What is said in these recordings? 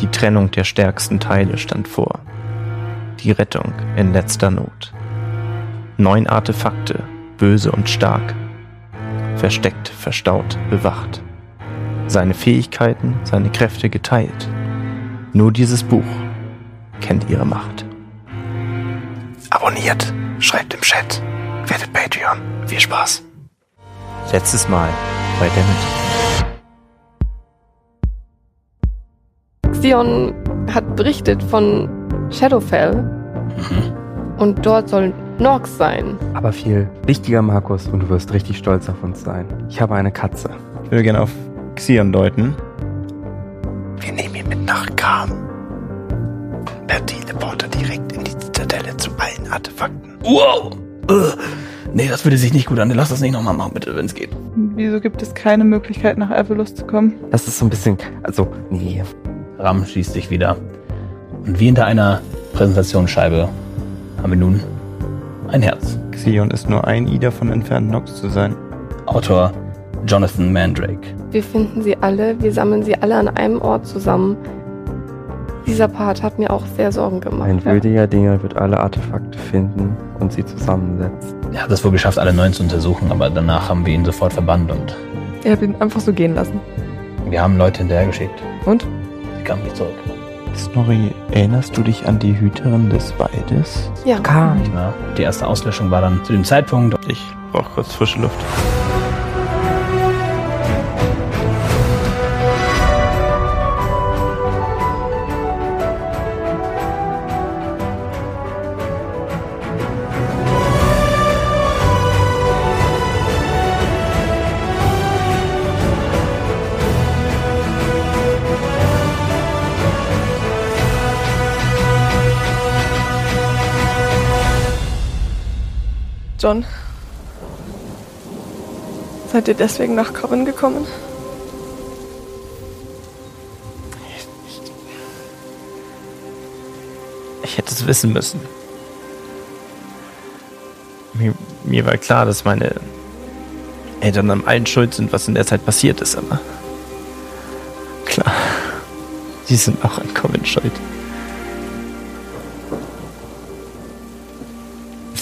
Die Trennung der stärksten Teile stand vor. Die Rettung in letzter Not. Neun Artefakte, böse und stark. Versteckt, verstaut, bewacht. Seine Fähigkeiten, seine Kräfte geteilt. Nur dieses Buch kennt ihre Macht. Abonniert, schreibt im Chat, werdet Patreon. Viel Spaß. Letztes Mal bei Damage. Xion hat berichtet von Shadowfell und dort soll Norx sein. Aber viel wichtiger, Markus, und du wirst richtig stolz auf uns sein. Ich habe eine Katze. Ich will gerne auf Xion deuten. Wir nehmen ihn mit nach Kam. Per Teleporter direkt in die Zitadelle zu allen Artefakten. Wow! Ugh. Nee, das würde sich nicht gut an. Lass das nicht nochmal machen, bitte, wenn es geht. Wieso gibt es keine Möglichkeit, nach Avalus zu kommen? Das ist so ein bisschen. Also, nee. Ram schließt sich wieder. Und wie hinter einer Präsentationsscheibe haben wir nun ein Herz. Xion ist nur ein I davon entfernt, Nox zu sein. Autor Jonathan Mandrake. Wir finden sie alle, wir sammeln sie alle an einem Ort zusammen. Dieser Part hat mir auch sehr Sorgen gemacht. Ein würdiger Dinger wird alle Artefakte finden und sie zusammensetzen. Er hat es wohl geschafft, alle neun zu untersuchen, aber danach haben wir ihn sofort verbannt und Ihr habt ihn einfach so gehen lassen. wir haben Leute hinterhergeschickt. Und? Nicht zurück. Snorri, erinnerst du dich an die Hüterin des Waldes? Ja, Nicht wahr? Die erste Auslöschung war dann zu dem Zeitpunkt. Ich brauche kurz frische Luft. John. Seid ihr deswegen nach Coven gekommen? Ich hätte es wissen müssen. Mir, mir war klar, dass meine Eltern an allen schuld sind, was in der Zeit passiert ist, aber klar, sie sind auch an Coven schuld.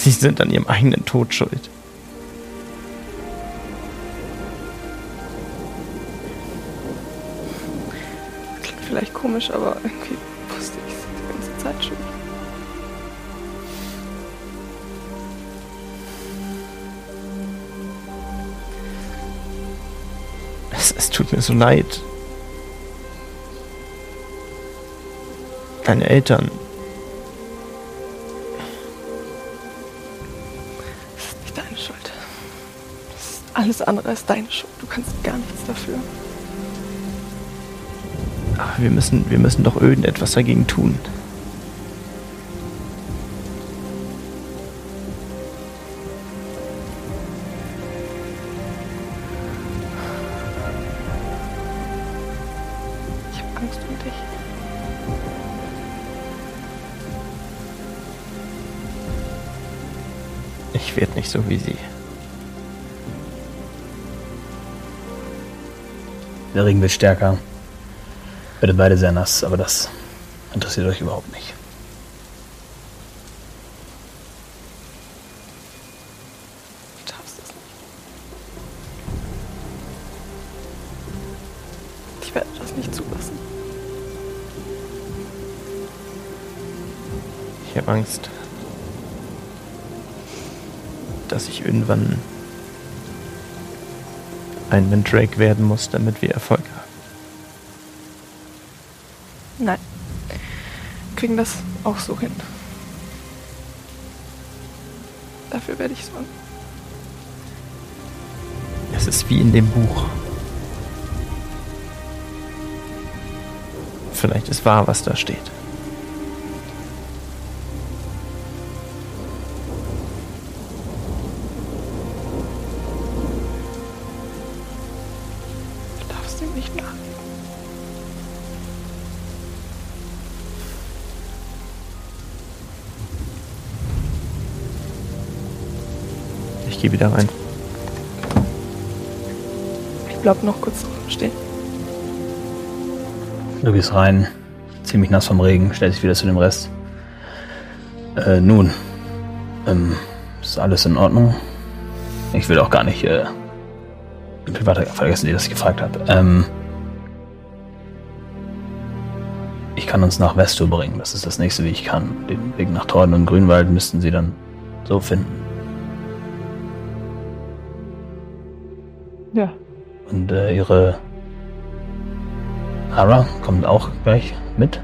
Sie sind an ihrem eigenen Tod schuld. Klingt vielleicht komisch, aber irgendwie wusste ich es die ganze Zeit schon. Es, es tut mir so leid. Deine Eltern. Alles andere als deine Schuld. Du kannst gar nichts dafür. Aber wir müssen, wir müssen doch irgendetwas dagegen tun. Ich habe Angst um dich. Ich werde nicht so wie sie. Der Regen wird stärker. Werdet beide sehr nass, aber das interessiert euch überhaupt nicht. Du darfst es nicht. Ich werde das nicht zulassen. Ich habe Angst, dass ich irgendwann ein Mandrake werden muss, damit wir Erfolg haben. Nein. Kriegen das auch so hin. Dafür werde ich sorgen. Es ist wie in dem Buch. Vielleicht ist wahr, was da steht. Ich gehe wieder rein. Ich bleib noch kurz stehen. Du gehst rein, ziemlich nass vom Regen, stellst dich wieder zu dem Rest. Äh, nun, ähm, ist alles in Ordnung? Ich will auch gar nicht, äh, warte, vergessen die, dass ich gefragt habe. Ähm, ich kann uns nach Vesto bringen, das ist das nächste, wie ich kann. Den Weg nach Torden und Grünwald müssten sie dann so finden. Ja. Und äh, ihre Hara kommt auch gleich mit.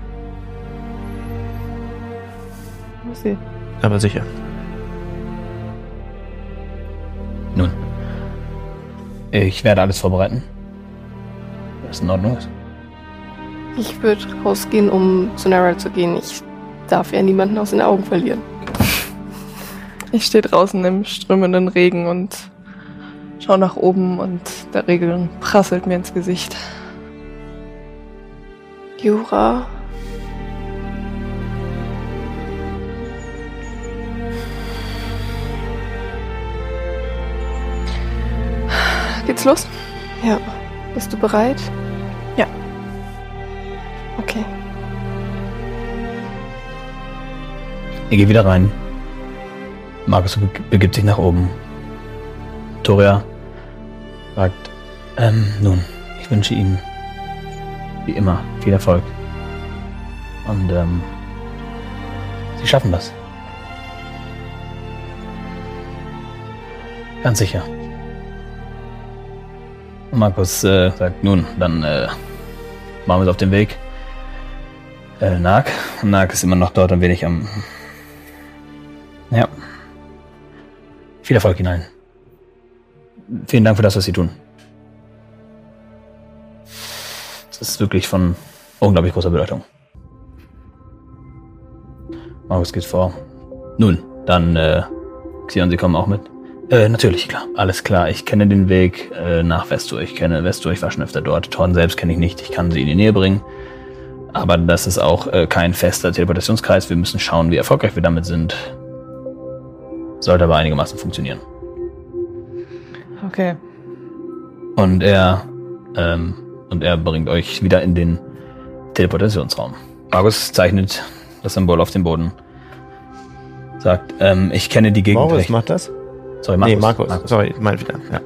Muss sie. Aber sicher. Nun. Ich werde alles vorbereiten. Was in Ordnung ist. Ich würde rausgehen, um zu Nara zu gehen. Ich darf ja niemanden aus den Augen verlieren. Ich stehe draußen im strömenden Regen und schau nach oben und der Regen prasselt mir ins Gesicht. Jura, Geht's los? ja. Bist du bereit? Ja. Okay. Ihr geht wieder rein. Markus be- begibt sich nach oben. Toria sagt, ähm, nun, ich wünsche Ihnen wie immer viel Erfolg. Und ähm, Sie schaffen das. Ganz sicher. Und Markus äh, sagt, nun, dann äh, machen wir es auf den Weg. Äh, Nag. Nag ist immer noch dort ein wenig am ja. Viel Erfolg hinein. Vielen Dank für das, was Sie tun. Das ist wirklich von unglaublich großer Bedeutung. Markus geht vor. Nun, dann, äh, Xion, Sie kommen auch mit? Äh, natürlich, klar. Alles klar. Ich kenne den Weg äh, nach Vestur. Ich kenne Vestur, ich war schon öfter dort. Torn selbst kenne ich nicht. Ich kann sie in die Nähe bringen. Aber das ist auch äh, kein fester Teleportationskreis. Wir müssen schauen, wie erfolgreich wir damit sind. Sollte aber einigermaßen funktionieren. Okay. Und er, ähm, und er bringt euch wieder in den Teleportationsraum. Markus zeichnet das Symbol auf dem Boden. Sagt, ähm, ich kenne die Gegend recht. macht das? Sorry, Markus. Nee, Markus. Sorry, mal wieder. Ja.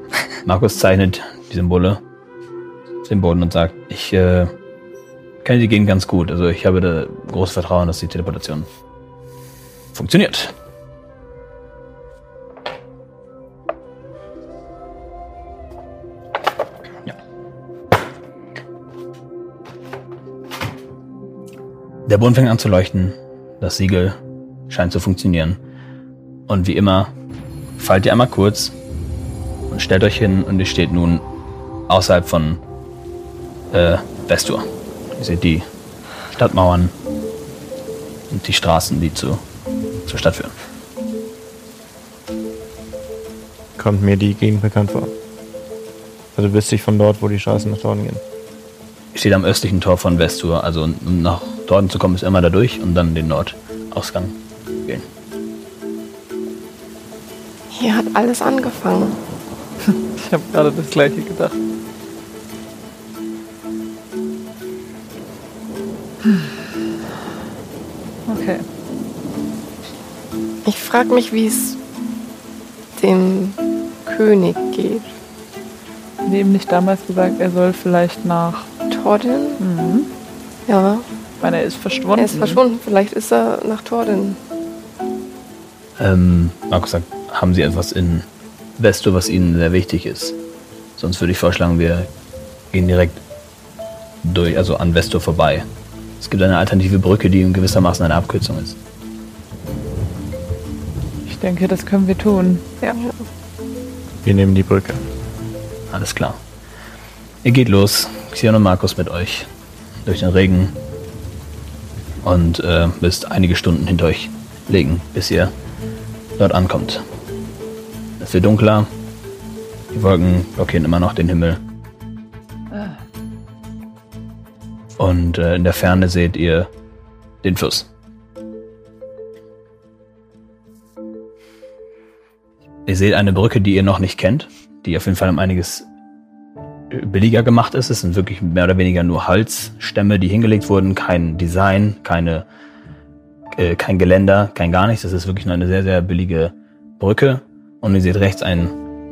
Markus zeichnet die Symbole auf dem Boden und sagt, ich äh, kenne die Gegend ganz gut. Also ich habe da großes Vertrauen, dass die Teleportation funktioniert. Der Boden fängt an zu leuchten. Das Siegel scheint zu funktionieren. Und wie immer, fallt ihr einmal kurz und stellt euch hin und ihr steht nun außerhalb von äh, Vestur. Ihr seht die Stadtmauern und die Straßen, die zu, zur Stadt führen. Kommt mir die Gegend bekannt vor. Also wüsste ich von dort, wo die Straßen nach Norden gehen. Steht am östlichen Tor von Vestur, also nach Norden zu kommen, ist immer da durch und dann den Nordausgang gehen. Hier hat alles angefangen. Ich habe gerade das gleiche gedacht. Okay. Ich frage mich, wie es dem König geht. Neben nicht damals gesagt, er soll vielleicht nach. Tordin? Mhm. Ja, Ich meine, er ist verschwunden. er ist verschwunden. Vielleicht ist er nach Tordin. Ähm, Markus sagt, haben Sie etwas in Vestur, was Ihnen sehr wichtig ist? Sonst würde ich vorschlagen, wir gehen direkt durch, also an Vestur vorbei. Es gibt eine alternative Brücke, die in gewissermaßen eine Abkürzung ist. Ich denke, das können wir tun. Ja. Wir nehmen die Brücke. Alles klar. Ihr geht los, Xion und Markus mit euch. Durch den Regen, und äh, müsst einige Stunden hinter euch legen, bis ihr dort ankommt. Es wird dunkler, die Wolken blockieren immer noch den Himmel. Und äh, in der Ferne seht ihr den Fluss. Ihr seht eine Brücke, die ihr noch nicht kennt, die auf jeden Fall um einiges billiger gemacht ist. Es sind wirklich mehr oder weniger nur Holzstämme, die hingelegt wurden, kein Design, keine, äh, kein Geländer, kein gar nichts. Das ist wirklich nur eine sehr, sehr billige Brücke. Und ihr seht rechts ein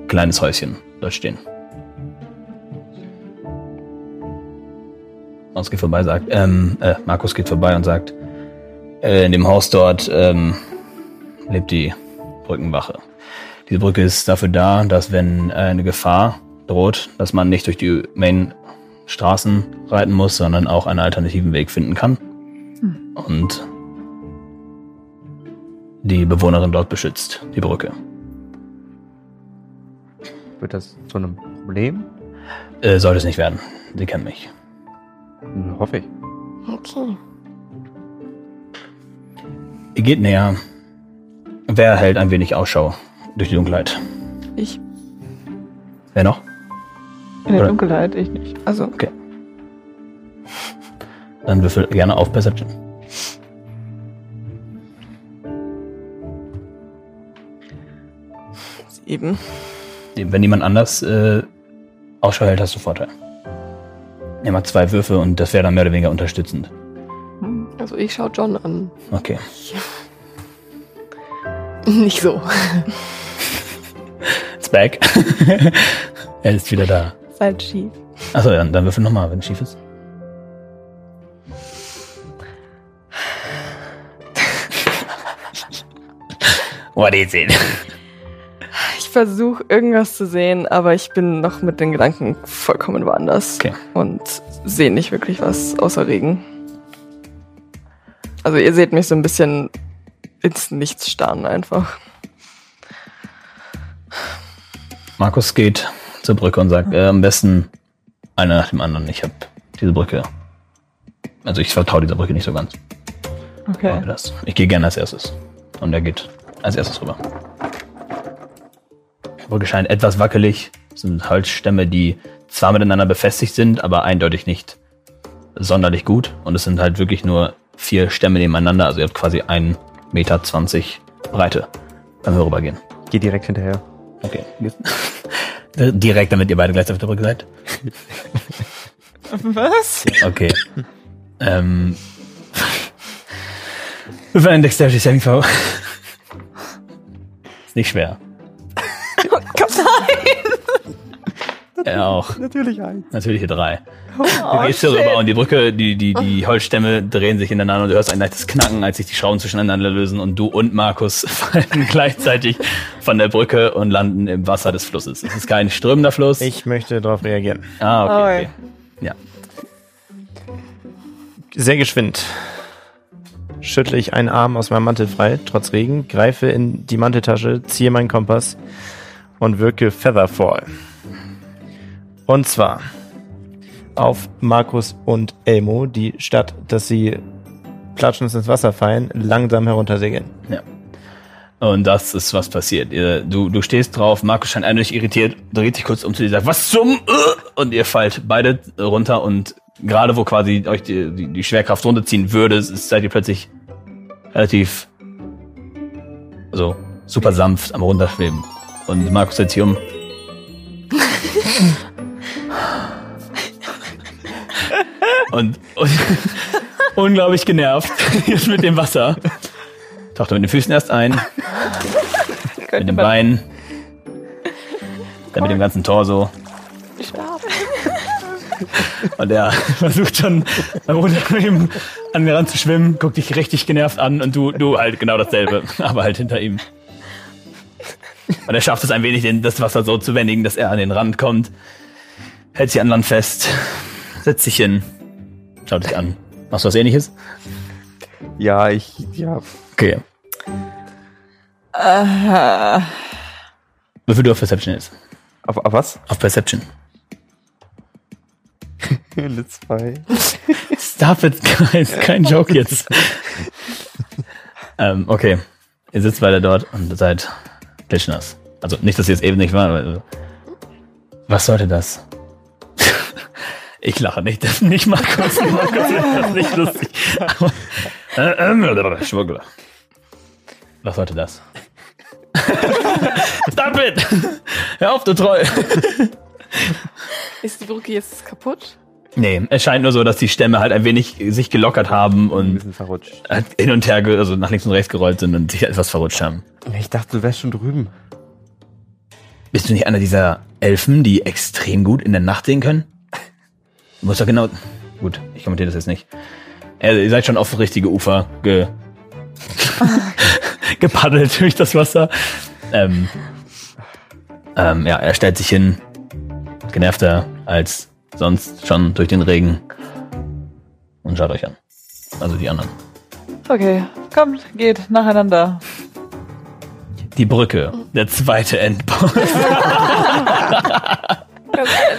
kleines Häuschen dort stehen. Markus geht vorbei, sagt, ähm, äh, Markus geht vorbei und sagt, äh, in dem Haus dort ähm, lebt die Brückenwache. Diese Brücke ist dafür da, dass wenn äh, eine Gefahr droht, dass man nicht durch die Main-Straßen reiten muss, sondern auch einen alternativen Weg finden kann. Und die Bewohnerin dort beschützt, die Brücke. Wird das zu einem Problem? Äh, sollte es nicht werden. Sie kennen mich. Hm, Hoffe ich. Okay. Ihr geht näher. Wer hält ein wenig Ausschau durch die Dunkelheit? Ich Wer noch? In der Oder- Dunkelheit, ich nicht. Also, Dann würfel gerne auf Perception. eben. Wenn jemand anders äh, Ausschau hält, hast du Vorteil. Er macht zwei Würfe und das wäre dann mehr oder weniger unterstützend. Also ich schaue John an. Okay. Nicht so. It's back. er ist wieder da. Seid schief. Achso, ja, dann würfel nochmal, wenn es schief ist. Boah, die sehen. Ich versuche irgendwas zu sehen, aber ich bin noch mit den Gedanken vollkommen woanders. Okay. Und sehe nicht wirklich was außer Regen. Also ihr seht mich so ein bisschen ins Nichts starren einfach. Markus geht zur Brücke und sagt, äh, am besten einer nach dem anderen. Ich habe diese Brücke. Also ich vertraue dieser Brücke nicht so ganz. Okay. Das. Ich gehe gerne als erstes. Und er geht als erstes rüber. Die Brücke scheint etwas wackelig. Es sind Holzstämme, die zwar miteinander befestigt sind, aber eindeutig nicht sonderlich gut. Und es sind halt wirklich nur vier Stämme nebeneinander. Also ihr habt quasi 1,20 Meter Breite beim Rübergehen. Geh direkt hinterher. Okay. Direkt, damit ihr beide gleich auf der Brücke seid. Was? Okay. ähm. Wir einen Dexterity Saving Throw. Ist nicht schwer. Er auch. Natürlich ein. Natürlich hier drei. Du gehst hier rüber und die Brücke, die, die, die Holzstämme drehen sich ineinander und du hörst ein leichtes Knacken, als sich die Schrauben zwischeneinander lösen und du und Markus fallen gleichzeitig von der Brücke und landen im Wasser des Flusses. Es ist kein strömender Fluss. Ich möchte darauf reagieren. ah, okay, okay. Ja. Sehr geschwind. Schüttle ich einen Arm aus meinem Mantel frei, trotz Regen, greife in die Manteltasche, ziehe meinen Kompass und wirke Featherfall. Und zwar auf Markus und Elmo, die statt dass sie klatschend ins Wasser fallen, langsam heruntersegeln. Ja. Und das ist, was passiert. Du, du stehst drauf, Markus scheint eindeutig irritiert, dreht sich kurz um zu dir, sagt, was zum? Äh? Und ihr fallt beide runter und gerade wo quasi euch die, die, die Schwerkraft runterziehen würde, seid ihr plötzlich relativ so super sanft am runterschweben. Und Markus setzt sich um. Und, und unglaublich genervt jetzt mit dem Wasser. Taucht er mit den Füßen erst ein, mit dem Bein, dann mit dem ganzen Torso. Und er versucht schon ihm an mir ran zu schwimmen, guckt dich richtig genervt an und du, du halt genau dasselbe, aber halt hinter ihm. Und er schafft es ein wenig, den, das Wasser so zu wendigen, dass er an den Rand kommt, hält sich an Land fest, setzt sich hin, schaut dich an. Machst du was ähnliches? Ja, ich, ja, Okay. Aha. Wie viel du auf Perception ist? auf, auf was? Auf Perception. Höhle 2. Stop it, guys. Kein Joke jetzt. ähm, okay. Ihr sitzt weiter dort und seid klitschnass. Also nicht, dass ihr es eben nicht war, aber was sollte das? Ich lache nicht, das nicht Markus. Markus das ist nicht lustig. Aber, äh, ähm, Schwuggler. Was sollte das? Stop it! Hör auf, du Troll! Ist die Brücke jetzt kaputt? Nee, es scheint nur so, dass die Stämme halt ein wenig sich gelockert haben Ein und bisschen verrutscht. halt hin und her, also nach links und rechts gerollt sind und sich etwas verrutscht haben. Ich dachte, du wärst schon drüben. Bist du nicht einer dieser Elfen, die extrem gut in der Nacht sehen können? Du musst doch genau. Gut, ich kommentiere das jetzt nicht. Äh, ihr seid schon auf richtige Ufer ge gepaddelt durch das Wasser. Ähm, ähm, ja, er stellt sich hin, genervter als sonst schon durch den Regen und schaut euch an. Also die anderen. Okay, kommt, geht nacheinander. Die Brücke, der zweite Endboss.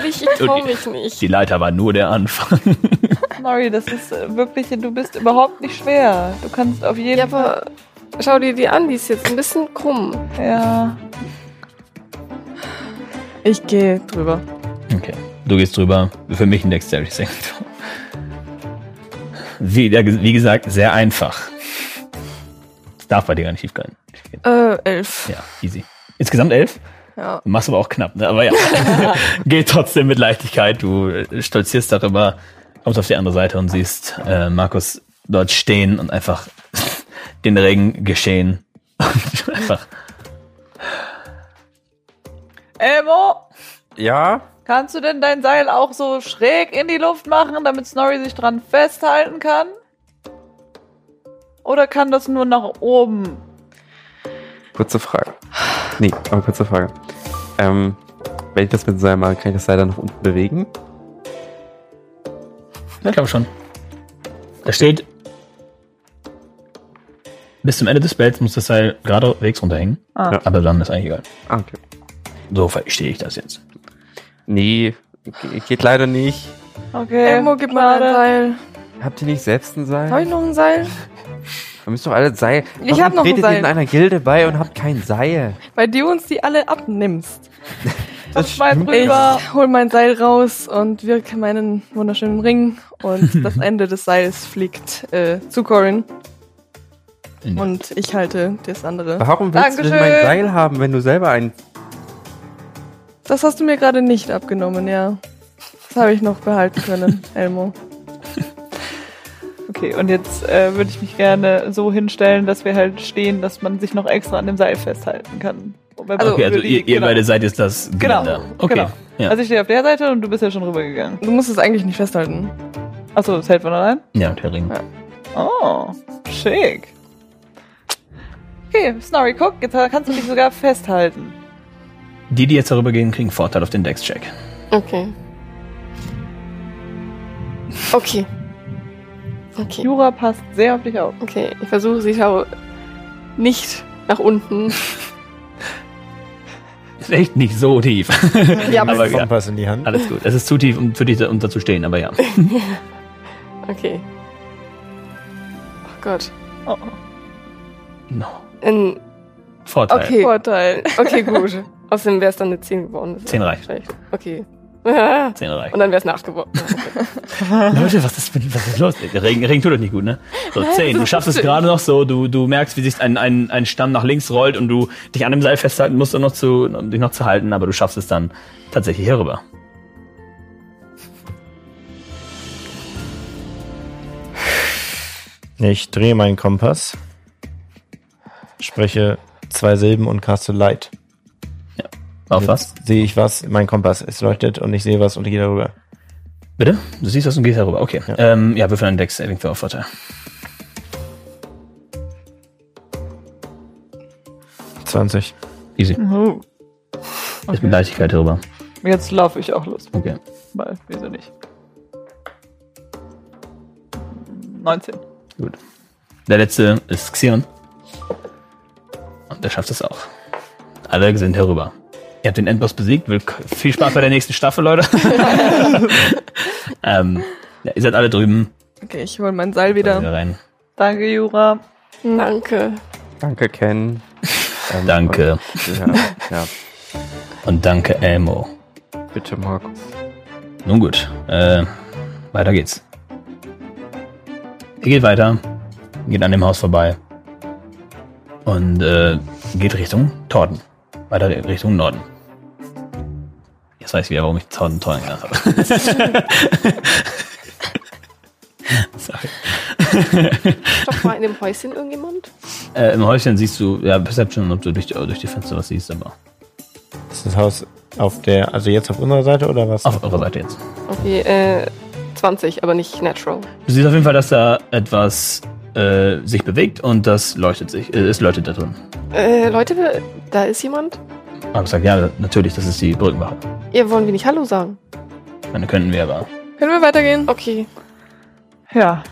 Ich trau mich nicht. Die Leiter war nur der Anfang. Nori, das ist äh, wirklich, du bist überhaupt nicht schwer. Du kannst auf jeden Ja, aber schau dir die an, die ist jetzt ein bisschen krumm. Fall. Ja. Ich gehe drüber. Okay. Du gehst drüber. Für mich ein Dexterity Saving. Wie, wie gesagt, sehr einfach. Das darf bei dir gar nicht schief gehen. Äh, elf. Ja, easy. Insgesamt elf? Ja. Du machst aber auch knapp, ne? Aber ja. Geht trotzdem mit Leichtigkeit. Du äh, stolzierst darüber, kommst auf die andere Seite und siehst äh, Markus dort stehen und einfach den Regen geschehen. Und einfach. Elmo, Ja? kannst du denn dein Seil auch so schräg in die Luft machen, damit Snorri sich dran festhalten kann? Oder kann das nur nach oben? Kurze Frage. Nee, aber kurze Frage. Ähm, wenn ich das mit Seil mache, kann ich das Seil dann nach unten bewegen? Ja, ich glaube schon. Da steht, bis zum Ende des Spells muss das Seil geradewegs runterhängen. Ah. Ja. Aber dann ist eigentlich egal. Ah, okay. So verstehe ich das jetzt. Nee, ge- geht leider nicht. Okay. Elmo, gib mal ein. Seil. Habt ihr nicht selbst ein Seil? Habe ich noch ein Seil? Wir müssen doch alle Seil. Ich Warum hab noch ein Seil. in einer Gilde bei und habt kein Seil? Weil du uns die alle abnimmst. Das Ich hol mein Seil raus und wirke meinen wunderschönen Ring und das Ende des Seils fliegt äh, zu Corin In- und ich halte das andere. Warum willst du denn mein Dankeschön. Seil haben, wenn du selber ein... Das hast du mir gerade nicht abgenommen, ja. Das habe ich noch behalten können, Elmo. Okay, und jetzt äh, würde ich mich gerne so hinstellen, dass wir halt stehen, dass man sich noch extra an dem Seil festhalten kann. Also, okay, also die- ihr, ihr genau. beide seid jetzt das Genau, Geländer. Okay. genau. Ja. Also ich stehe auf der Seite und du bist ja schon rübergegangen. Du musst es eigentlich nicht festhalten. Achso, das hält von allein? ja, der Ring. Ja. Oh, schick. Okay, Snorri, guck, jetzt kannst du dich sogar festhalten. Die, die jetzt darüber gehen, kriegen Vorteil auf den Dex-Check. Okay. Okay. Okay. Jura passt sehr auf dich auf. Okay, ich versuche, sie schau nicht nach unten. Ist echt nicht so tief. Ja, aber, Aber ja. Kompass in die Hand. Alles gut. Es ist zu tief, um für dich da- um da zu stehen, aber ja. okay. Oh Gott. Oh. No. In, Vorteil. okay. Vorteil. Okay, gut. Außerdem wäre es dann eine 10 geworden. Das 10 wär reicht. schlecht. Okay. Und 10 reicht. dann wäre es eine 8 geworden. Leute, was ist, mit- was ist los? Der Regen, Regen tut das nicht gut, ne? So, 10. Du schaffst es gerade noch so, du, du merkst, wie sich ein, ein, ein Stamm nach links rollt und du dich an dem Seil festhalten musst, um, noch zu, um dich noch zu halten, aber du schaffst es dann tatsächlich hier rüber. Ich drehe meinen Kompass, spreche zwei Silben und caste Light. Auf was? Sehe ich was? Mein Kompass. Es leuchtet und ich sehe was und ich gehe darüber. Bitte? Du siehst das und gehst darüber. Okay. Ja, ähm, ja würfel einen Dex Saving Throw auf Vorteil. Zwanzig. Easy. Oh. Ist mit Leichtigkeit rüber. Jetzt laufe ich auch los. Okay. Weil, wieso nicht? 19. Gut. Der letzte ist Xion. Und der schafft es auch. Alle sind herüber. Ihr habt den Endboss besiegt. Will viel Spaß bei der nächsten Staffel, Leute. ähm, ja, ihr seid alle drüben. Okay, ich hol mein Seil wieder. Wieder rein. Danke, Jura. Danke. Danke, Ken. Ähm, Danke. Und, ja, ja, Und danke, Elmo. bitte, Markus. Nun gut, äh, weiter geht's. Ihr geht weiter, geht an dem Haus vorbei und äh, geht Richtung Torden. Weiter Richtung Norden. Jetzt weiß ich wieder, warum ich Torden Torden genannt habe. Sorry. Doch mal in dem Häuschen irgendjemand? Äh, Im Häuschen siehst du, ja, Perception, ob du durch die, durch die Fenster was siehst, aber Ist das Haus auf der, also jetzt auf unserer Seite oder was? auf eurer Seite jetzt. Okay, äh, 20, aber nicht natural. Du siehst auf jeden Fall, dass da etwas äh, sich bewegt und das leuchtet sich. Äh, es leuchtet da drin. Äh, Leute, da ist jemand. Aber ich sag, ja, natürlich, das ist die Brückenwache. Ihr wollen wir nicht Hallo sagen? Meine könnten wir aber. Können wir weitergehen? Okay, Ja.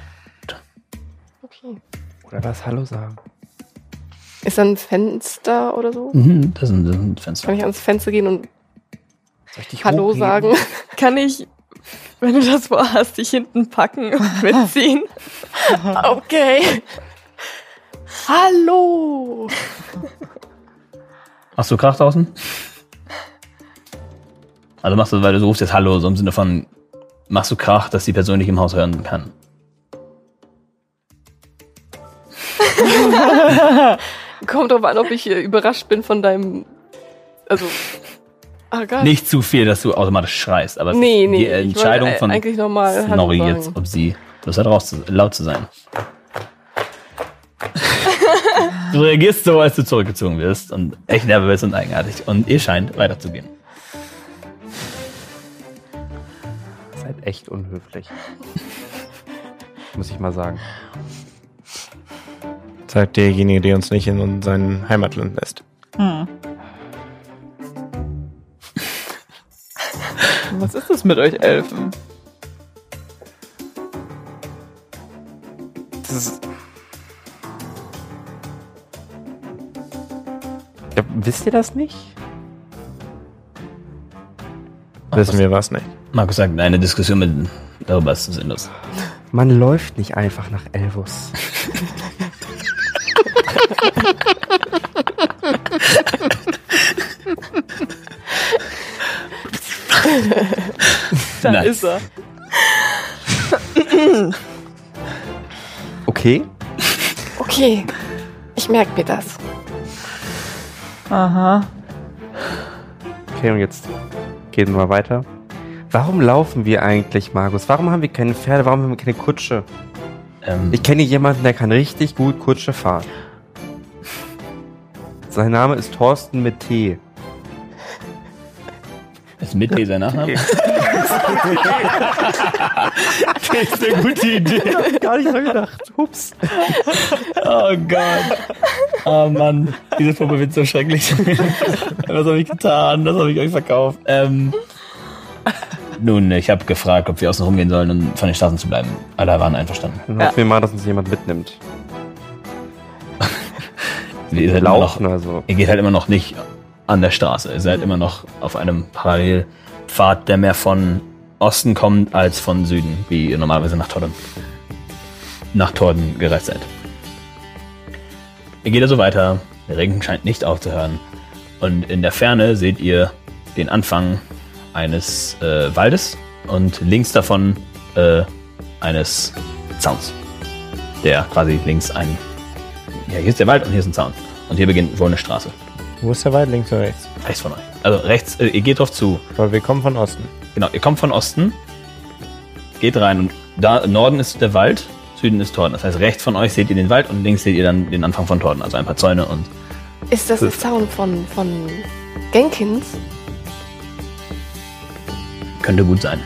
okay. Oder was Hallo sagen. Ist da ein Fenster oder so? Mhm, das sind, das sind Fenster. Kann ich ans Fenster gehen und Hallo hochheben? sagen? Kann ich, wenn du das vorhast, dich hinten packen und mitziehen? Okay. Hallo. Machst du Krach draußen? Also machst du, weil du rufst jetzt Hallo, so im Sinne von, machst du Krach, dass die Person nicht im Haus hören kann. Kommt drauf an, ob ich äh, überrascht bin von deinem. Also. Gott. Nicht zu viel, dass du automatisch schreist, aber Nee, nee. die Entscheidung von Snorri jetzt, ob sie Lust hat, raus zu, laut zu sein. du reagierst so, als du zurückgezogen wirst und echt nervös und eigenartig. Und ihr scheint weiterzugehen. Seid echt unhöflich. Muss ich mal sagen. Sagt derjenige, der uns nicht in sein Heimatland lässt. Hm. Was ist das mit euch Elfen? Das ist. Ja, wisst ihr das nicht? Wissen wir was nicht. Markus sagt, eine Diskussion mit darüber ist sinnlos. Man läuft nicht einfach nach Elvus. Da Nice. ist er. Okay. Okay. Ich merke mir das. Aha. Okay, und jetzt gehen wir mal weiter. Warum laufen wir eigentlich, Markus? Warum haben wir keine Pferde? Warum haben wir keine Kutsche? Ähm, Ich kenne jemanden, der kann richtig gut Kutsche fahren. Sein Name ist Thorsten mit T. ist mit dieser Nachname? das ist eine gute Idee. Gar nicht dran gedacht. Hups. Oh Gott. Oh Mann, diese Puppe wird so schrecklich. Was habe ich getan? Das habe ich euch verkauft. Ähm, nun, ich habe gefragt, ob wir außen rumgehen sollen und von den Straßen zu bleiben. Alle waren einverstanden. Dann hoffen wir mal, dass uns jemand mitnimmt. Ihr, seid immer noch, Laufen also. ihr geht halt immer noch nicht an der Straße. Ihr seid immer noch auf einem Parallelpfad, der mehr von Osten kommt als von Süden, wie ihr normalerweise nach Torden, nach Torden gereist seid. Ihr geht also weiter. Der Regen scheint nicht aufzuhören. Und in der Ferne seht ihr den Anfang eines äh, Waldes und links davon äh, eines Zauns. Der quasi links ein. Ja, hier ist der Wald und hier ist ein Zaun. Und hier beginnt wohl eine Straße. Wo ist der Wald? Links oder rechts? Rechts von euch. Also rechts, äh, ihr geht drauf zu. Weil wir kommen von Osten. Genau, ihr kommt von Osten, geht rein und da Norden ist der Wald, Süden ist Torden. Das heißt, rechts von euch seht ihr den Wald und links seht ihr dann den Anfang von Torden. Also ein paar Zäune und Ist das ein Sound von, von Genkins? könnte gut sein.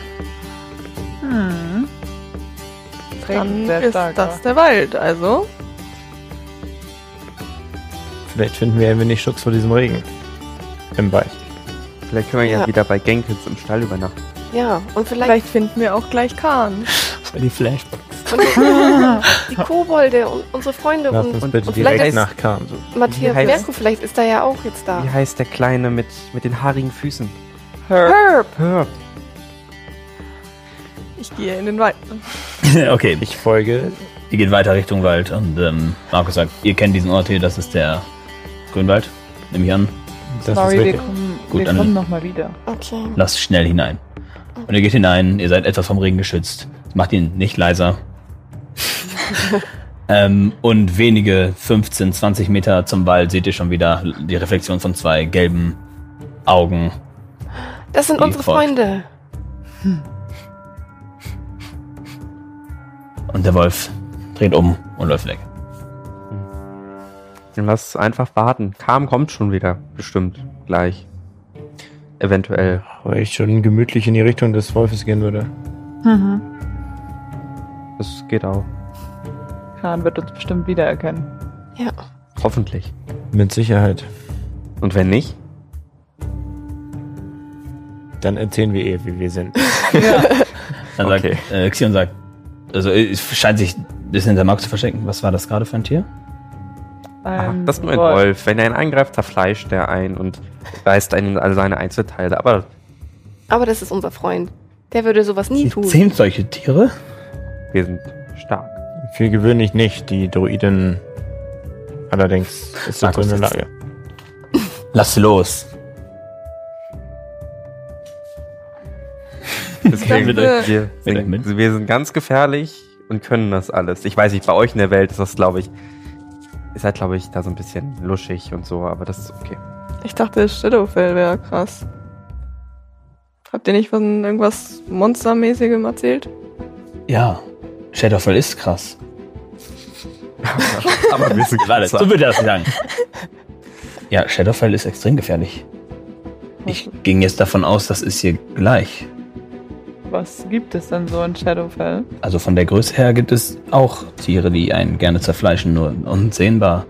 Hm. Dann ist das der Wald, also. Vielleicht finden wir ein wenig Schutz vor diesem Regen. Im Wald. Vielleicht können wir ja, Ja. wieder bei Genkins im Stall übernachten. Ja, und vielleicht, Vielleicht finden wir auch gleich Kahn. Die Flashback. und die Kobolde und unsere Freunde Lass und, uns und, bitte und vielleicht direkt nach Kahn suchen. Matthias Merkur, vielleicht ist er ja auch jetzt da. Wie heißt der Kleine mit, mit den haarigen Füßen? Herb. Herb. Ich gehe in den Wald. okay, Ich folge. ihr geht weiter Richtung Wald und ähm, Markus sagt, ihr kennt diesen Ort hier, das ist der Grünwald, nehme ich an. Das Sorry, ist wir kommen, Gut, wir dann- kommen nochmal wieder. Okay. Lasst schnell hinein. Und ihr geht hinein, ihr seid etwas vom Regen geschützt. Das macht ihn nicht leiser. ähm, und wenige 15, 20 Meter zum Wald seht ihr schon wieder die Reflexion von zwei gelben Augen. Das sind unsere folgt. Freunde. Und der Wolf dreht um und läuft weg. Dann lass einfach warten. Kam kommt schon wieder. Bestimmt. Gleich. Eventuell. Weil ich schon gemütlich in die Richtung des Wolfes gehen würde. Mhm. Das geht auch. Khan wird uns bestimmt wiedererkennen. Ja. Hoffentlich. Mit Sicherheit. Und wenn nicht? Dann erzählen wir eh, wie wir sind. Dann Okay. sagt, äh, Xion sagt, also es scheint sich ein bisschen hinter Mark zu verstecken. Was war das gerade für ein Tier? Aha, Ein das ist nur ein Wolf. Wolf. Wenn er ihn angreift, zerfleischt er ein und reißt einen in all seine Einzelteile. Aber Aber das ist unser Freund. Der würde sowas nie tun. Zehn solche Tiere? wir sind stark. Für gewöhnlich nicht. Die Druiden. Allerdings ist so Markus eine Lage. Lass los. Deswegen, wir, euch sind, wir sind ganz gefährlich und können das alles. Ich weiß nicht, bei euch in der Welt ist das, glaube ich, ist halt, glaube ich, da so ein bisschen luschig und so, aber das ist okay. Ich dachte, Shadowfell wäre krass. Habt ihr nicht von irgendwas Monstermäßigem erzählt? Ja, Shadowfell ist krass. Aber wir sind Warte, krasser. so würde das sagen. Ja, Shadowfell ist extrem gefährlich. Ich ging jetzt davon aus, das ist hier gleich. Was gibt es denn so in Shadowfell? Also von der Größe her gibt es auch Tiere, die einen gerne zerfleischen, nur unsehenbar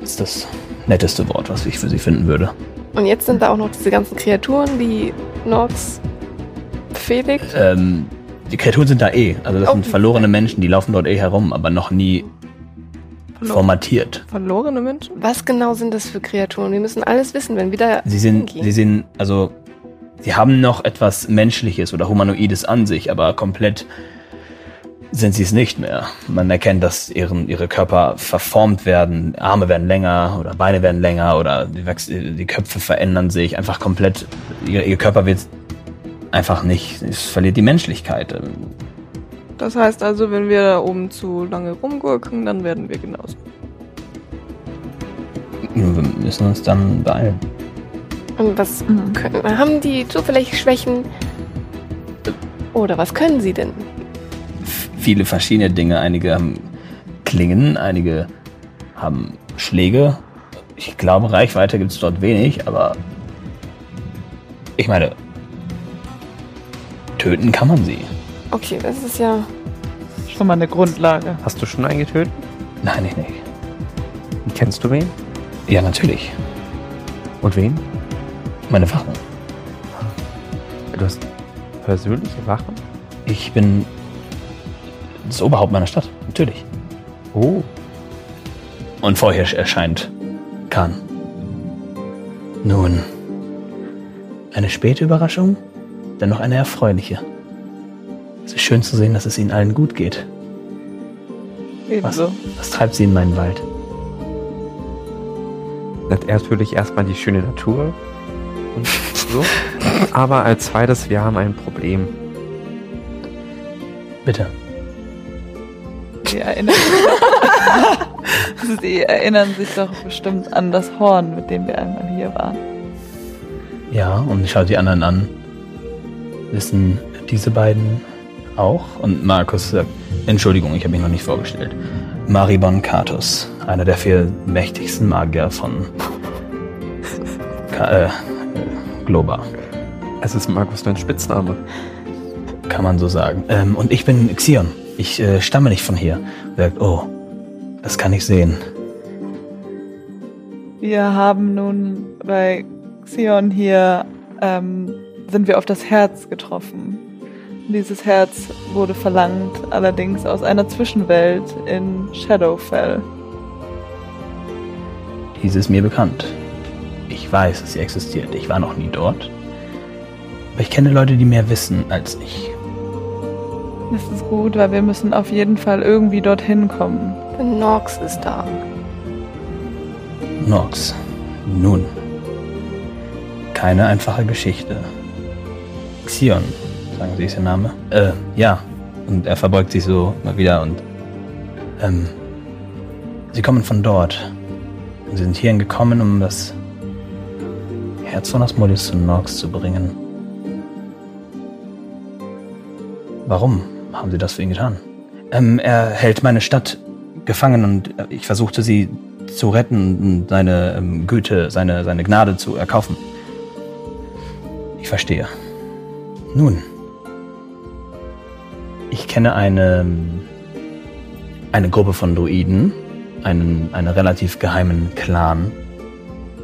ist das netteste Wort, was ich für sie finden würde. Und jetzt sind da auch noch diese ganzen Kreaturen, die Nox befehligt. Ähm, die Kreaturen sind da eh. Also das Oh. sind verlorene Menschen, die laufen dort eh herum, aber noch nie Verlo formatiert. verlorene Menschen? Was genau sind das für Kreaturen? Wir müssen alles wissen, wenn wir da Sie sind, hingehen. sie sind, also, sie haben noch etwas Menschliches oder Humanoides an sich, aber komplett sind sie es nicht mehr. Man erkennt, dass ihren, ihre Körper verformt werden, Arme werden länger oder Beine werden länger oder die, die Köpfe verändern sich einfach komplett. Ihr, ihr Körper wird einfach nicht, es verliert die Menschlichkeit. Das heißt also, wenn wir da oben zu lange rumgurken, dann werden wir genauso. Wir müssen uns dann beeilen. Und was Mhm. können, haben die zufällig Schwächen? Oder was können sie denn? viele verschiedene Dinge. Einige haben Klingen, einige haben Schläge. Ich glaube, Reichweite gibt es dort wenig, aber ich meine, töten kann man sie. Okay, das ist ja. Schon mal eine Grundlage. Hast du schon einen getötet? Nein, ich nicht. Und kennst du wen? Ja, natürlich. Und wen? Meine Wachen. Du hast persönliche Wachen? Ich bin das Oberhaupt meiner Stadt. Natürlich. Oh. Und vorher erscheint Khan. Nun, eine späte Überraschung, dennoch eine erfreuliche. Es ist schön zu sehen, dass es ihnen allen gut geht. Was, Ebenso. was treibt sie in meinen Wald? Natürlich erstmal die schöne Natur und so. Aber als zweites, wir haben ein Problem. Bitte. Sie erinnern, Sie erinnern sich doch bestimmt an das Horn, mit dem wir einmal hier waren. Ja, und ich schaue die anderen an. Wissen diese beiden auch? Und Markus sagt, Entschuldigung, ich habe mich noch nicht vorgestellt. Maribon Katus, einer der vier mächtigsten Magier von Ka äh, Globa, Es ist Markus dein Spitzname. kann man so sagen. Ähm, und ich bin Xion. Ich äh, stamme nicht von hier. Und er sagt, oh, das kann ich sehen. Wir haben nun bei Xion hier, ähm, sind wir auf das Herz getroffen. Dieses Herz wurde verlangt, allerdings aus einer Zwischenwelt in Shadowfell. Dies ist mir bekannt. Ich weiß, dass sie existiert. Ich war noch nie dort. Aber ich kenne Leute, die mehr wissen als ich. Das ist gut, weil wir müssen auf jeden Fall irgendwie dorthin kommen. Denn Nox ist da. Nox. Nun. Keine einfache Geschichte. Xion, sagen Sie, ist Ihr Name? Äh, ja. Und er verbeugt sich so mal wieder und. Ähm. Sie kommen von dort. Und Sie sind hierhin gekommen, um das Herz von Asmodeus zu Nox zu bringen. Warum haben Sie das für ihn getan? Ähm, er hält meine Stadt gefangen und äh, ich versuchte sie zu retten und seine ähm, Güte, seine, seine Gnade zu erkaufen. Ich verstehe. Nun, ich kenne eine, eine Gruppe von Druiden, einen, einen relativ geheimen Clan.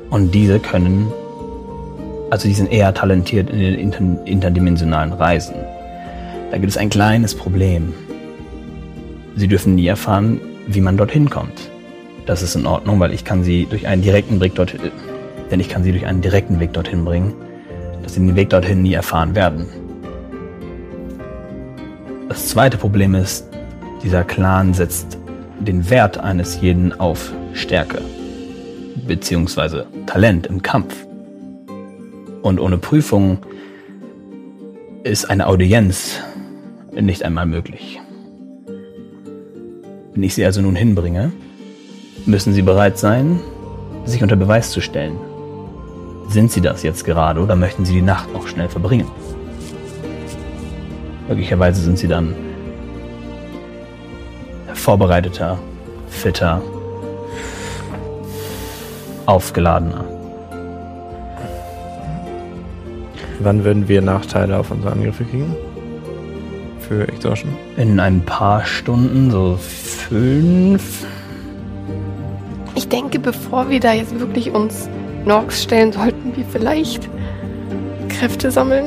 Und diese können, also die sind eher talentiert in den inter, interdimensionalen Reisen. Da gibt es ein kleines Problem. Sie dürfen nie erfahren, wie man dorthin kommt. Das ist in Ordnung, weil ich kann sie durch einen direkten Weg dorthin, denn ich kann sie durch einen direkten Weg dorthin bringen, dass sie den Weg dorthin nie erfahren werden. Das zweite Problem ist, dieser Clan setzt den Wert eines jeden auf Stärke, beziehungsweise Talent im Kampf. Und ohne Prüfung ist eine Audienz nicht einmal möglich. Wenn ich sie also nun hinbringe, müssen sie bereit sein, sich unter Beweis zu stellen. Sind sie das jetzt gerade oder möchten sie die Nacht noch schnell verbringen? Möglicherweise sind sie dann vorbereiteter, fitter, aufgeladener. Wann würden wir Nachteile auf unsere Angriffe kriegen? Für Exhaustion? In ein paar Stunden, so fünf. Ich denke, bevor wir da jetzt wirklich uns Nox stellen, sollten wir vielleicht Kräfte sammeln.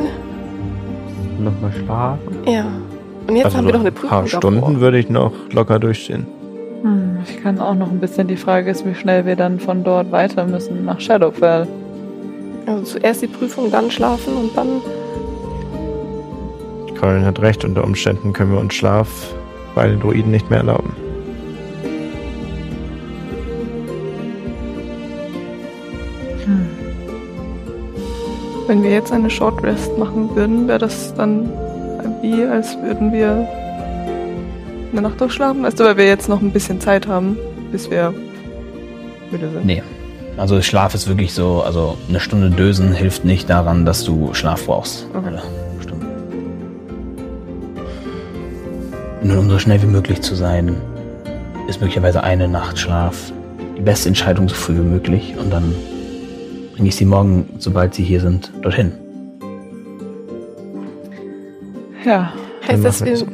Nochmal schlafen. Ja. Und jetzt also haben wir noch eine ein Prüfung paar davor. Stunden würde ich noch locker durchstehen. Hm, ich kann auch noch ein bisschen. Die Frage ist, wie schnell wir dann von dort weiter müssen nach Shadowfell. Also zuerst die Prüfung, dann schlafen und dann. Colin hat recht, unter Umständen können wir uns Schlaf bei den Druiden nicht mehr erlauben. Wenn wir jetzt eine Short Rest machen würden, wäre das dann wie, als würden wir eine Nacht durchschlafen? Weißt du, weil wir jetzt noch ein bisschen Zeit haben, bis wir müde sind. Nee. Also Schlaf ist wirklich so, also eine Stunde Dösen hilft nicht daran, dass du Schlaf brauchst. Okay. Stunden. Nur um so schnell wie möglich zu sein, ist möglicherweise eine Nacht Schlaf die beste Entscheidung so früh wie möglich und dann bringe ich sie morgen, sobald sie hier sind, dorthin. Ja, Heißt das, wir,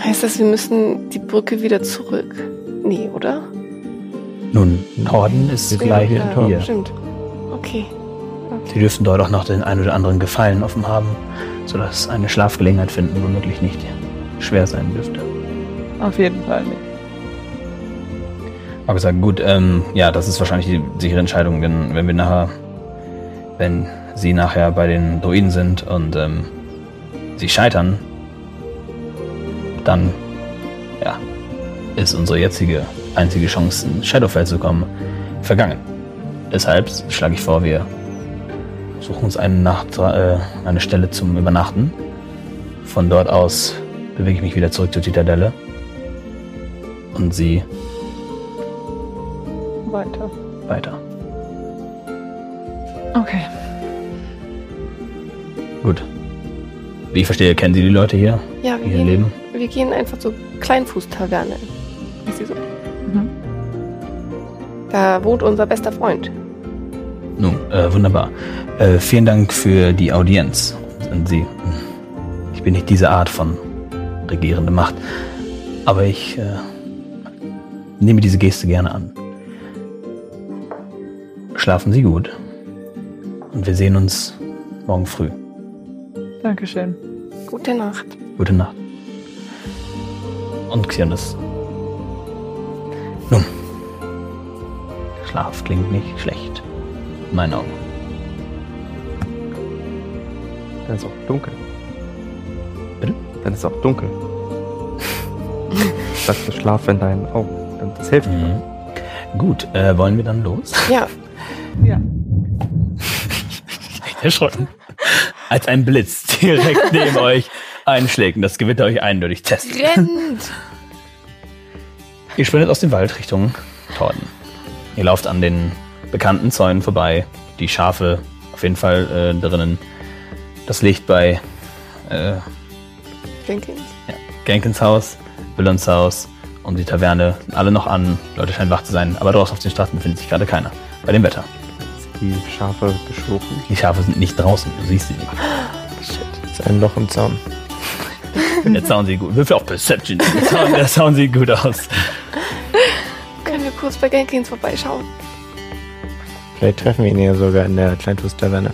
heißt das, wir müssen die Brücke wieder zurück? Nee, oder? Nun, Norden ist sind gleich hier. Norden. Stimmt. Okay. Sie dürften dort auch noch den einen oder anderen Gefallen offen haben, sodass eine Schlafgelegenheit finden womöglich nicht schwer sein dürfte. auf jeden Fall nicht. Aber gesagt, gut, ähm, ja, das ist wahrscheinlich die sichere Entscheidung, denn wenn wir nachher, wenn sie nachher bei den Druiden sind und ähm, sie scheitern, dann, ja, ist unsere jetzige einzige Chance, in Shadowfell zu kommen, vergangen. Deshalb schlage ich vor, wir suchen uns eine Nacht, äh, eine Stelle zum Übernachten. Von dort aus bewege ich mich wieder zurück zur Zitadelle. Und sie Weiter. weiter. Okay. Gut. Wie ich verstehe, kennen Sie die Leute hier, Ja, wir gehen, leben? wir gehen einfach zur Kleinfußtaverne. Ist sie so? Da wohnt unser bester Freund. Nun, äh, wunderbar. Äh, vielen Dank für die Audienz an Sie. Ich bin nicht diese Art von regierende Macht, aber ich äh, nehme diese Geste gerne an. Schlafen Sie gut und wir sehen uns morgen früh. Dankeschön. Gute Nacht. Gute Nacht. Und Xionis. Schlaf klingt nicht schlecht. In meinen Augen. Dann ist auch dunkel. Bitte? Dann ist es auch dunkel. ich dachte, schlaf in deinen Augen. Das hilft mir. Mhm. Gut, äh, wollen wir dann los? Ja, Erschrocken. Als ein Blitz direkt neben euch einschlägt und das Gewitter euch eindeutig testet. rennt! Ihr sprintet aus dem Wald Richtung Norden. Ihr lauft an den bekannten Zäunen vorbei. Die Schafe auf jeden Fall äh, drinnen. Das Licht bei äh, Jenkins. Genkins Haus, Willons Haus und die Taverne alle noch an. Leute scheinen wach zu sein, aber draußen auf den Straßen befindet sich gerade keiner. Bei dem Wetter. Die Schafe beschworen. Die Schafe sind nicht draußen, du siehst sie nicht. Das ist ein Loch im Zaun. Jetzt sauen sie gut. Würfel auf Perception. Das sauen, das sauen sie gut aus. Kurz bei Jenkins vorbeischauen? Vielleicht treffen wir ihn ja sogar in der Kleintus-Taverne.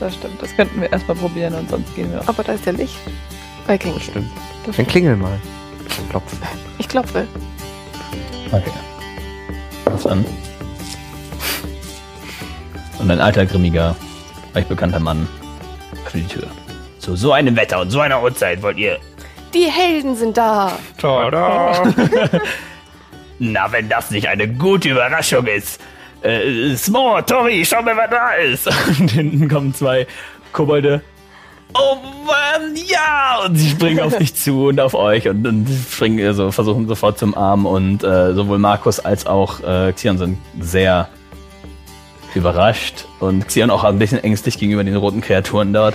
Das stimmt. Das könnten wir erstmal probieren und sonst gehen wir auch. Aber da ist ja Licht. Bei Jenkins. Stimmt. Das Dann stimmt. klingel mal. Klopfen. Ich klopfe. Okay. Was an? Und ein alter, grimmiger, euch bekannter Mann öffnet die Tür. Zu so einem Wetter und so einer Uhrzeit wollt ihr. Die Helden sind da. Na, wenn das nicht eine gute Überraschung ist. Äh, Smo, Tori, schau mal, wer da ist. Und hinten kommen zwei Kobolde. Oh Mann, ja! Und sie springen auf dich zu und auf euch und dann springen also versuchen sofort zum Arm und äh, sowohl Markus als auch äh, Xion sind sehr überrascht und Xion auch ein bisschen ängstlich gegenüber den roten Kreaturen dort.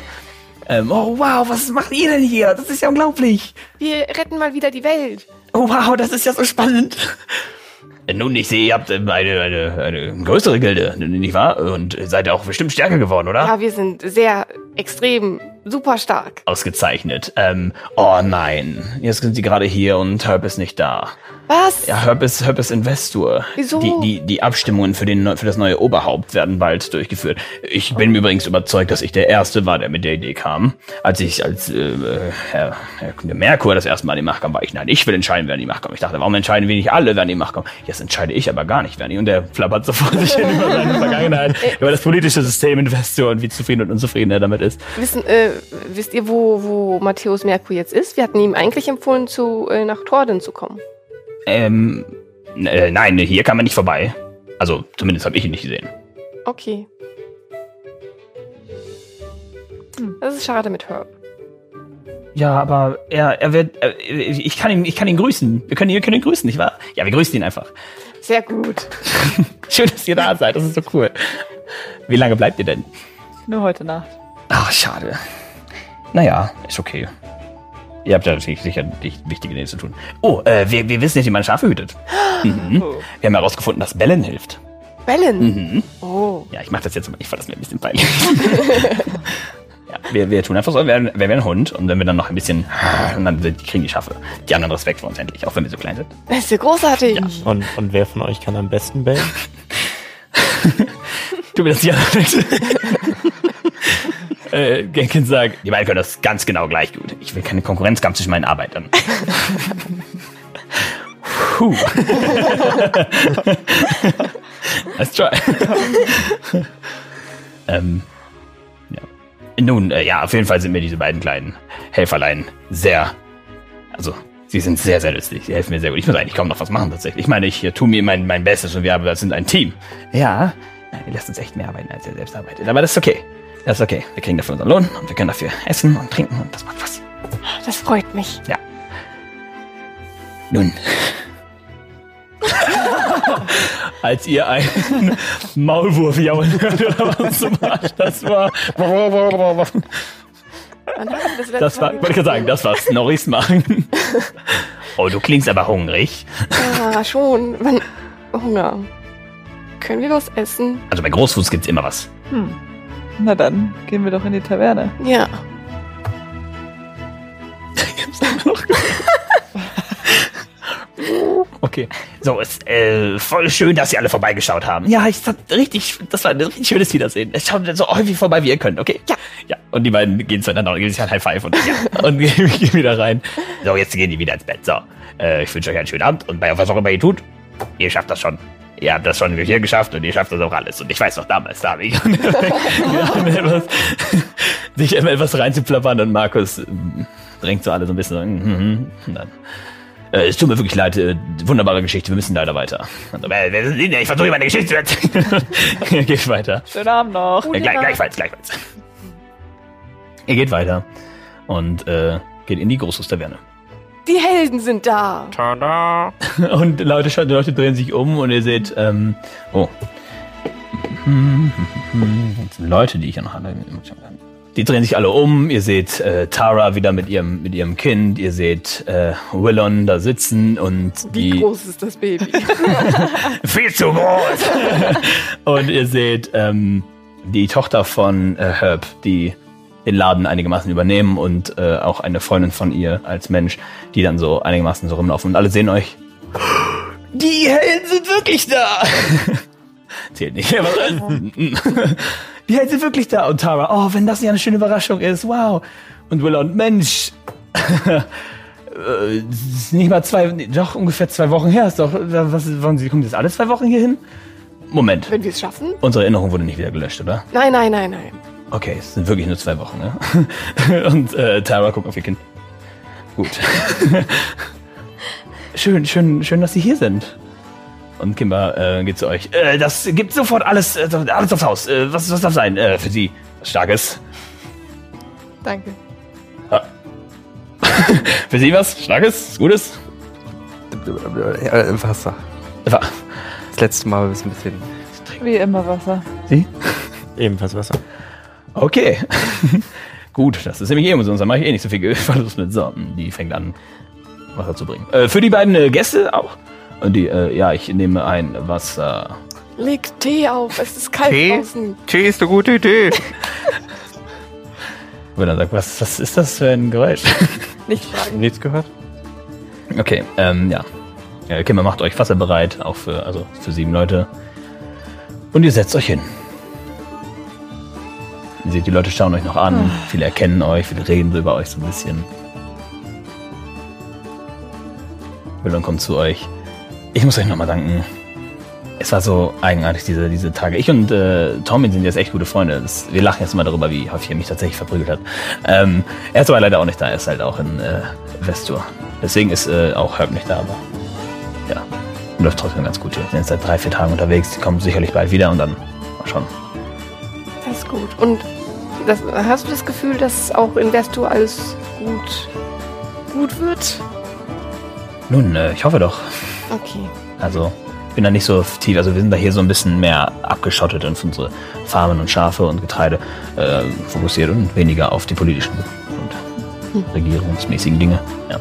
Ähm, oh wow, was macht ihr denn hier? Das ist ja unglaublich. Wir retten mal wieder die Welt. Oh wow, das ist ja so spannend. Nun, ich sehe, ihr habt ähm, eine, eine, eine größere Gilde, nicht wahr? Und seid auch bestimmt stärker geworden, oder? Ja, wir sind sehr extrem, super stark. Ausgezeichnet. Ähm, oh nein, jetzt sind sie gerade hier und Herb ist nicht da. Was? Ja, Herb ist, Herb ist Investor. Wieso? Die, die, die Abstimmungen für, den, für das neue Oberhaupt werden bald durchgeführt. Ich bin übrigens überzeugt, dass ich der Erste war, der mit der Idee kam. Als ich als äh, Herr, Herr Merkur das erste Mal an die Macht kam, war ich, nein, ich will entscheiden, wer an die Macht kommt. Ich dachte, warum entscheiden wir nicht alle, wer an die Macht kommt? Jetzt entscheide ich aber gar nicht, wer an die. Und der flappert so vor sich hin über seine Vergangenheit, über das politische System Investor und wie zufrieden und unzufrieden er damit ist. Wissen, äh, wisst ihr, wo, wo Matthäus Merkur jetzt ist? Wir hatten ihm eigentlich empfohlen, zu, äh, nach Torden zu kommen. Ähm, äh, nein, hier kann man nicht vorbei. Also, zumindest habe ich ihn nicht gesehen. Okay. Das ist schade mit Herb. Ja, aber er, er wird, er, ich kann ihn, ich kann ihn grüßen. Wir können ihn, wir können ihn grüßen, nicht wahr? Ja, wir grüßen ihn einfach. Sehr gut. Schön, dass ihr da seid. Das ist so cool. Wie lange bleibt ihr denn? Nur heute Nacht. Ach, schade. Naja, ist okay. Ihr habt ja natürlich sicher nicht wichtige Dinge zu tun. Oh, äh, wir, wir wissen jetzt, wie man Schafe hütet. Mhm. Wir haben herausgefunden, dass Bellen hilft. Bellen. Mhm. Oh. Ja, ich mache das jetzt mal. Ich fand das mir ein bisschen peinlich. ja, wir, wir tun einfach so, wir wären, wir ein Hund und wenn wir dann noch ein bisschen. Und dann kriegen die Schafe die anderen Respekt vor uns endlich, auch wenn wir so klein sind. Das ist ja großartig. Und, und wer von euch kann am besten bellen? Du mir das die andere Seite. Äh, Genkin sagt, die beiden können das ganz genau gleich gut. Ich will keine Konkurrenzkampf zwischen meinen Arbeitern. Puh. Let's try. ähm, ja. Nun, äh, ja, auf jeden Fall sind mir diese beiden kleinen Helferlein sehr, also, sie sind sehr, sehr nützlich. Sie helfen mir sehr gut. Ich muss eigentlich kaum noch was machen, tatsächlich. Ich meine, ich äh, tue mir mein, mein Bestes und wir aber sind ein Team. Ja, Nein, ihr lasst uns echt mehr arbeiten, als ihr selbst arbeitet. Aber das ist okay. Das ist okay. Wir kriegen dafür unseren Lohn und wir können dafür essen und trinken und das macht was. Das freut mich. Nun. Als ihr einen Maulwurf jaulen hört oder was zum Arsch das war. Das war, wollte ich gerade sagen, das war Snorris machen. Oh, du klingst aber hungrig. Ja, schon. Wann? Hunger. Können wir was essen? Also bei Großfuß gibt's immer was. Hm. Na dann, gehen wir doch in die Taverne. Ja. Okay. So, ist äh, voll schön, dass ihr alle vorbeigeschaut haben. Ja, ich das richtig, das war ein richtig schönes Wiedersehen. Schaut so häufig vorbei, wie ihr könnt, okay? Ja. Ja. Und die beiden gehen zueinander und geben sich ein High Five und, ja. und gehen, gehen wieder rein. So, jetzt gehen die wieder ins Bett. So. Äh, ich wünsche euch einen schönen Abend und bei was auch immer ihr tut, ihr schafft das schon. Ihr habt das schon hier geschafft und ihr schafft das auch alles. Und ich weiß noch damals, da habe ich ja, etwas, sich etwas reinzuplappern und Markus ähm, drängt so alle so ein bisschen. Und dann, äh, es tut mir wirklich leid, äh, wunderbare Geschichte, wir müssen leider weiter. Und denn? Ich versuche meine Geschichte zu erzählen. Geht weiter. Schönen Abend noch. Äh, gleich, gleichfalls, gleichfalls. Ihr geht weiter und äh, geht in die Großhustaverne. Die Helden sind da. Tada! Und Leute, Leute drehen sich um und ihr seht, ähm, oh. Jetzt sind Leute, die ich ja noch alle. Die drehen sich alle um. Ihr seht äh, Tara wieder mit ihrem, mit ihrem Kind. Ihr seht äh, Willon da sitzen und Wie die. groß ist das Baby? Viel zu groß! und ihr seht ähm, die Tochter von äh, Herb, die den Laden einigermaßen übernehmen und äh, auch eine Freundin von ihr als Mensch, die dann so einigermaßen so rumlaufen und alle sehen euch. Die Helden sind wirklich da! Zählt nicht. aber- die Helden sind wirklich da. Und Tara, oh, wenn das ja eine schöne Überraschung ist, wow. Und Willow, und Mensch, äh, es ist nicht mal zwei, doch ungefähr zwei Wochen her. Ist doch, was, wollen Sie, kommen Sie jetzt alle zwei Wochen hier hin? Moment, Wenn wir es schaffen? unsere Erinnerung wurde nicht wieder gelöscht, oder? Nein, nein, nein, nein. Okay, es sind wirklich nur zwei Wochen, ne? Und äh, Tara guckt auf ihr Kind. Gut. schön, schön, schön, dass Sie hier sind. Und Kimber äh, geht zu euch. Äh, das gibt sofort alles, äh, alles aufs Haus. Äh, was, was darf sein? Äh, für Sie. Was Starkes. Danke. Für Sie was? Starkes? Gutes? Äh, Wasser. Wa- Das letzte Mal ist ein bisschen. Wie immer Wasser. Sie? Ebenfalls Wasser. Okay. Gut, das ist nämlich eh immer so, sonst mache ich eh nicht so viel Verlust mit. So, die fängt an, Wasser zu bringen. Äh, für die beiden äh, Gäste auch? Und die, äh, ja, ich nehme ein Wasser. Leg Tee auf, es ist kalt Tee? draußen. Tee ist eine gute Idee. Wo er dann sagt, was, was ist das für ein Geräusch? Nicht fragen. Nichts gehört? Okay, ähm, ja. Äh, Kimmer macht euch Wasser bereit, auch für, also für sieben Leute. Und ihr setzt euch hin. Ihr seht, die Leute schauen euch noch an, viele erkennen euch, viele reden so über euch so ein bisschen. Willon kommt zu euch. Ich muss euch nochmal danken. Es war so eigenartig, diese, diese Tage. Ich und äh, Tommy sind jetzt echt gute Freunde. Das, wir lachen jetzt mal darüber, wie häufig er mich tatsächlich verprügelt hat. Ähm, er ist aber leider auch nicht da. Er ist halt auch in äh, Vestur. Deswegen ist äh, auch Herb nicht da, aber ja, läuft trotzdem ganz gut hier. Wir sind jetzt seit drei, vier Tagen unterwegs. Die kommen sicherlich bald wieder und dann mal schauen. Das ist gut. Und das, hast du das Gefühl, dass auch in Vestur alles gut, gut wird? Nun, äh, ich hoffe doch. Okay. Also, bin da nicht so tief. Also, wir sind da hier so ein bisschen mehr abgeschottet und auf unsere Farmen und Schafe und Getreide äh, fokussiert und weniger auf die politischen und regierungsmäßigen Dinge. Ja.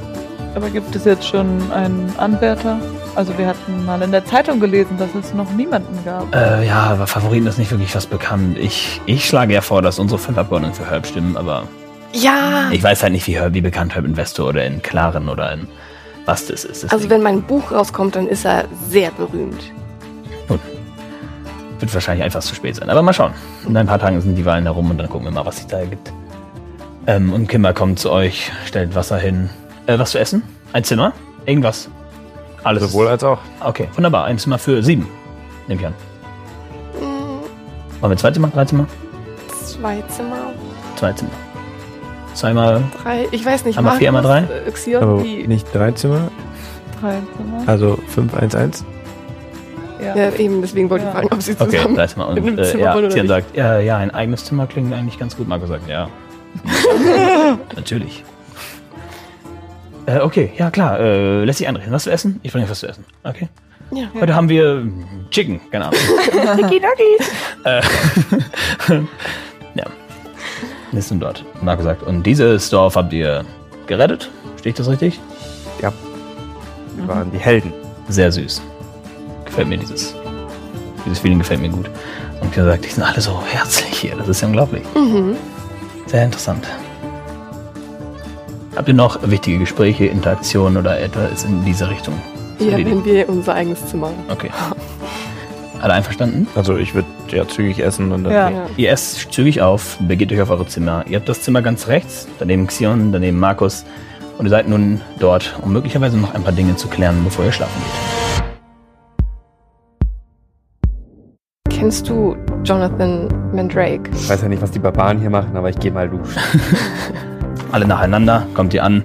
Aber gibt es jetzt schon einen Anwärter? Also wir hatten mal in der Zeitung gelesen, dass es noch niemanden gab. Äh, ja, aber Favoriten ist nicht wirklich was bekannt. Ich, ich schlage ja vor, dass unsere fünf Abgeordneten für Herb stimmen, aber Ja. ich weiß halt nicht, wie, Herb, wie bekannt Herb Investor oder in Klaren oder in was das ist. Also Deswegen wenn mein Buch rauskommt, dann ist er sehr berühmt. wird wahrscheinlich einfach zu spät sein. Aber mal schauen. In ein paar Tagen sind die Wahlen herum und dann gucken wir mal, was sich da ergibt. Ähm, und Kimber kommt zu euch, stellt Wasser hin. Äh, was zu essen? Ein Zimmer? Irgendwas? Alles. Sowohl als auch. Okay, wunderbar. Ein Zimmer für sieben. Nehme ich an. Hm, Wollen wir zwei Zimmer? Drei Zimmer? Zwei Zimmer, Zwei Zimmer. Zweimal. drei, ich weiß nicht. Einmal vier, einmal äh, Xion, Aber nicht drei Zimmer, Drei Zimmer. also 511. Ja. ja, eben, deswegen wollte ich Ja. fragen, ob sie Okay, zusammen drei Zimmer. Und in einem äh, Zimmer ja, wohnen oder Tian sagt, ja, ja, ein eigenes Zimmer klingt eigentlich ganz gut. Marco sagt, ja. Natürlich. Äh, okay, ja klar. Äh, lässt sich einrichten. Was zu essen? Ich bringe was zu essen. Okay. Ja. Heute haben wir Chicken, keine Ahnung. äh, ja. Wir sind dort. Marco sagt, und dieses Dorf habt ihr gerettet? Stehe ich das richtig? Wir waren die Helden. Sehr süß. Gefällt mir dieses. Dieses Feeling gefällt mir gut. Und wie gesagt, die sind alle so herzlich hier. Das ist ja unglaublich. Mhm. Sehr interessant. Habt ihr noch wichtige Gespräche, Interaktionen oder etwas in diese Richtung? Ja, erledigen? wenn wir unser eigenes Zimmer. Okay. Alle einverstanden? Also ich würde ja zügig essen und dann. Ja. Ja. Ihr esst zügig auf, begebt euch auf eure Zimmer. Ihr habt das Zimmer ganz rechts, daneben Xion, daneben Markus. Und ihr seid nun dort, um möglicherweise noch ein paar Dinge zu klären, bevor ihr schlafen geht. Kennst du Jonathan Mandrake? Ich weiß ja nicht, was die Barbaren hier machen, aber ich gehe mal duschen. Alle nacheinander, kommt ihr an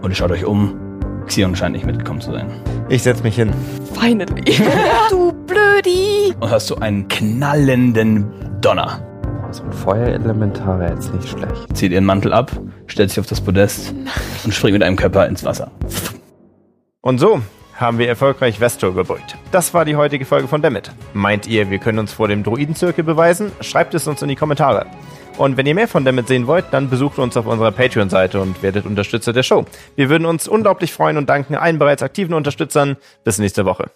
und schaut euch um. Xion scheint nicht mitgekommen zu sein. Ich setz mich hin. Finally. du Blödi. Und hörst du einen knallenden Donner. So ein Feuerelementar wäre jetzt nicht schlecht. Zieht ihren Mantel ab, stellt sich auf das Podest und springt mit einem Körper ins Wasser. Und so haben wir erfolgreich Vestor gebeut. Das war die heutige Folge von Dammit. Meint ihr, wir können uns vor dem Druidenzirkel beweisen? Schreibt es uns in die Kommentare. Und wenn ihr mehr von Dammit sehen wollt, dann besucht uns auf unserer Patreon-Seite und werdet Unterstützer der Show. Wir würden uns unglaublich freuen und danken allen bereits aktiven Unterstützern. Bis nächste Woche.